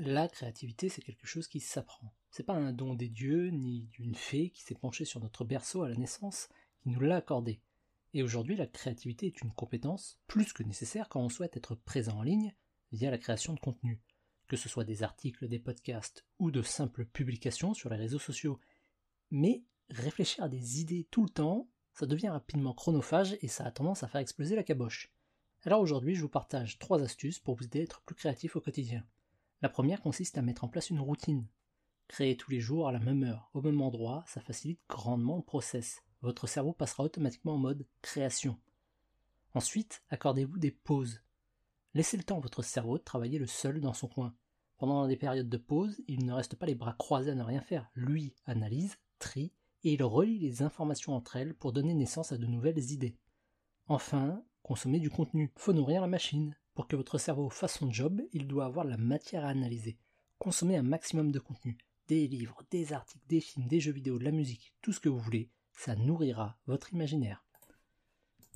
La créativité, c'est quelque chose qui s'apprend. C'est pas un don des dieux, ni d'une fée qui s'est penchée sur notre berceau à la naissance, qui nous l'a accordé. Et aujourd'hui, la créativité est une compétence plus que nécessaire quand on souhaite être présent en ligne via la création de contenu. Que ce soit des articles, des podcasts ou de simples publications sur les réseaux sociaux. Mais réfléchir à des idées tout le temps, ça devient rapidement chronophage et ça a tendance à faire exploser la caboche. Alors aujourd'hui, je vous partage trois astuces pour vous aider à être plus créatif au quotidien. La première consiste à mettre en place une routine. Créer tous les jours à la même heure, au même endroit, ça facilite grandement le process. Votre cerveau passera automatiquement en mode création. Ensuite, accordez-vous des pauses. Laissez le temps à votre cerveau de travailler le seul dans son coin. Pendant des périodes de pause, il ne reste pas les bras croisés à ne rien faire. Lui analyse, trie, et il relie les informations entre elles pour donner naissance à de nouvelles idées. Enfin, consommez du contenu. Faut nourrir la machine. Pour que votre cerveau fasse son job, il doit avoir la matière à analyser. Consommez un maximum de contenu. Des livres, des articles, des films, des jeux vidéo, de la musique, tout ce que vous voulez. Ça nourrira votre imaginaire.